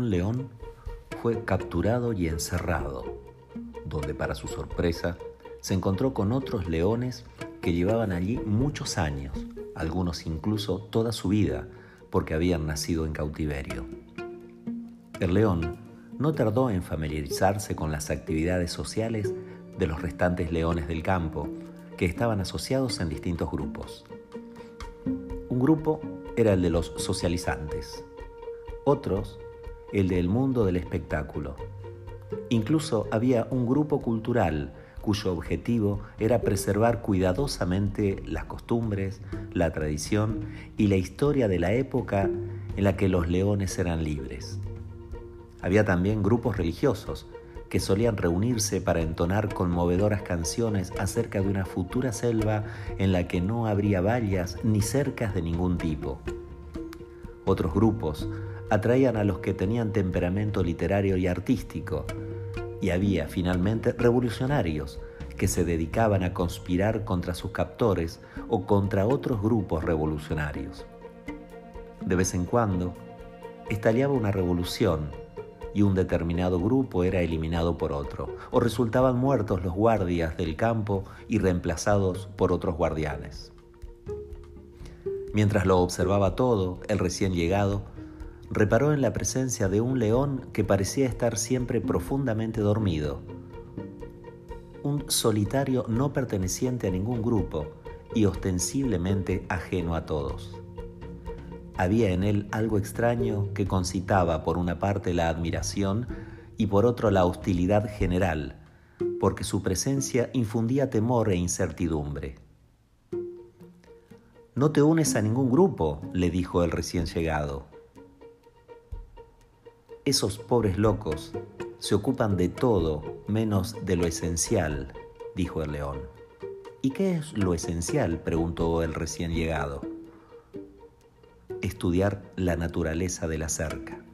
león fue capturado y encerrado, donde para su sorpresa se encontró con otros leones que llevaban allí muchos años, algunos incluso toda su vida, porque habían nacido en cautiverio. El león no tardó en familiarizarse con las actividades sociales de los restantes leones del campo, que estaban asociados en distintos grupos. Un grupo era el de los socializantes, otros el del mundo del espectáculo. Incluso había un grupo cultural cuyo objetivo era preservar cuidadosamente las costumbres, la tradición y la historia de la época en la que los leones eran libres. Había también grupos religiosos que solían reunirse para entonar conmovedoras canciones acerca de una futura selva en la que no habría vallas ni cercas de ningún tipo. Otros grupos atraían a los que tenían temperamento literario y artístico, y había finalmente revolucionarios que se dedicaban a conspirar contra sus captores o contra otros grupos revolucionarios. De vez en cuando, estallaba una revolución y un determinado grupo era eliminado por otro, o resultaban muertos los guardias del campo y reemplazados por otros guardianes. Mientras lo observaba todo, el recién llegado reparó en la presencia de un león que parecía estar siempre profundamente dormido, un solitario no perteneciente a ningún grupo y ostensiblemente ajeno a todos. Había en él algo extraño que concitaba por una parte la admiración y por otro la hostilidad general, porque su presencia infundía temor e incertidumbre. No te unes a ningún grupo, le dijo el recién llegado. Esos pobres locos se ocupan de todo menos de lo esencial, dijo el león. ¿Y qué es lo esencial? preguntó el recién llegado estudiar la naturaleza de la cerca.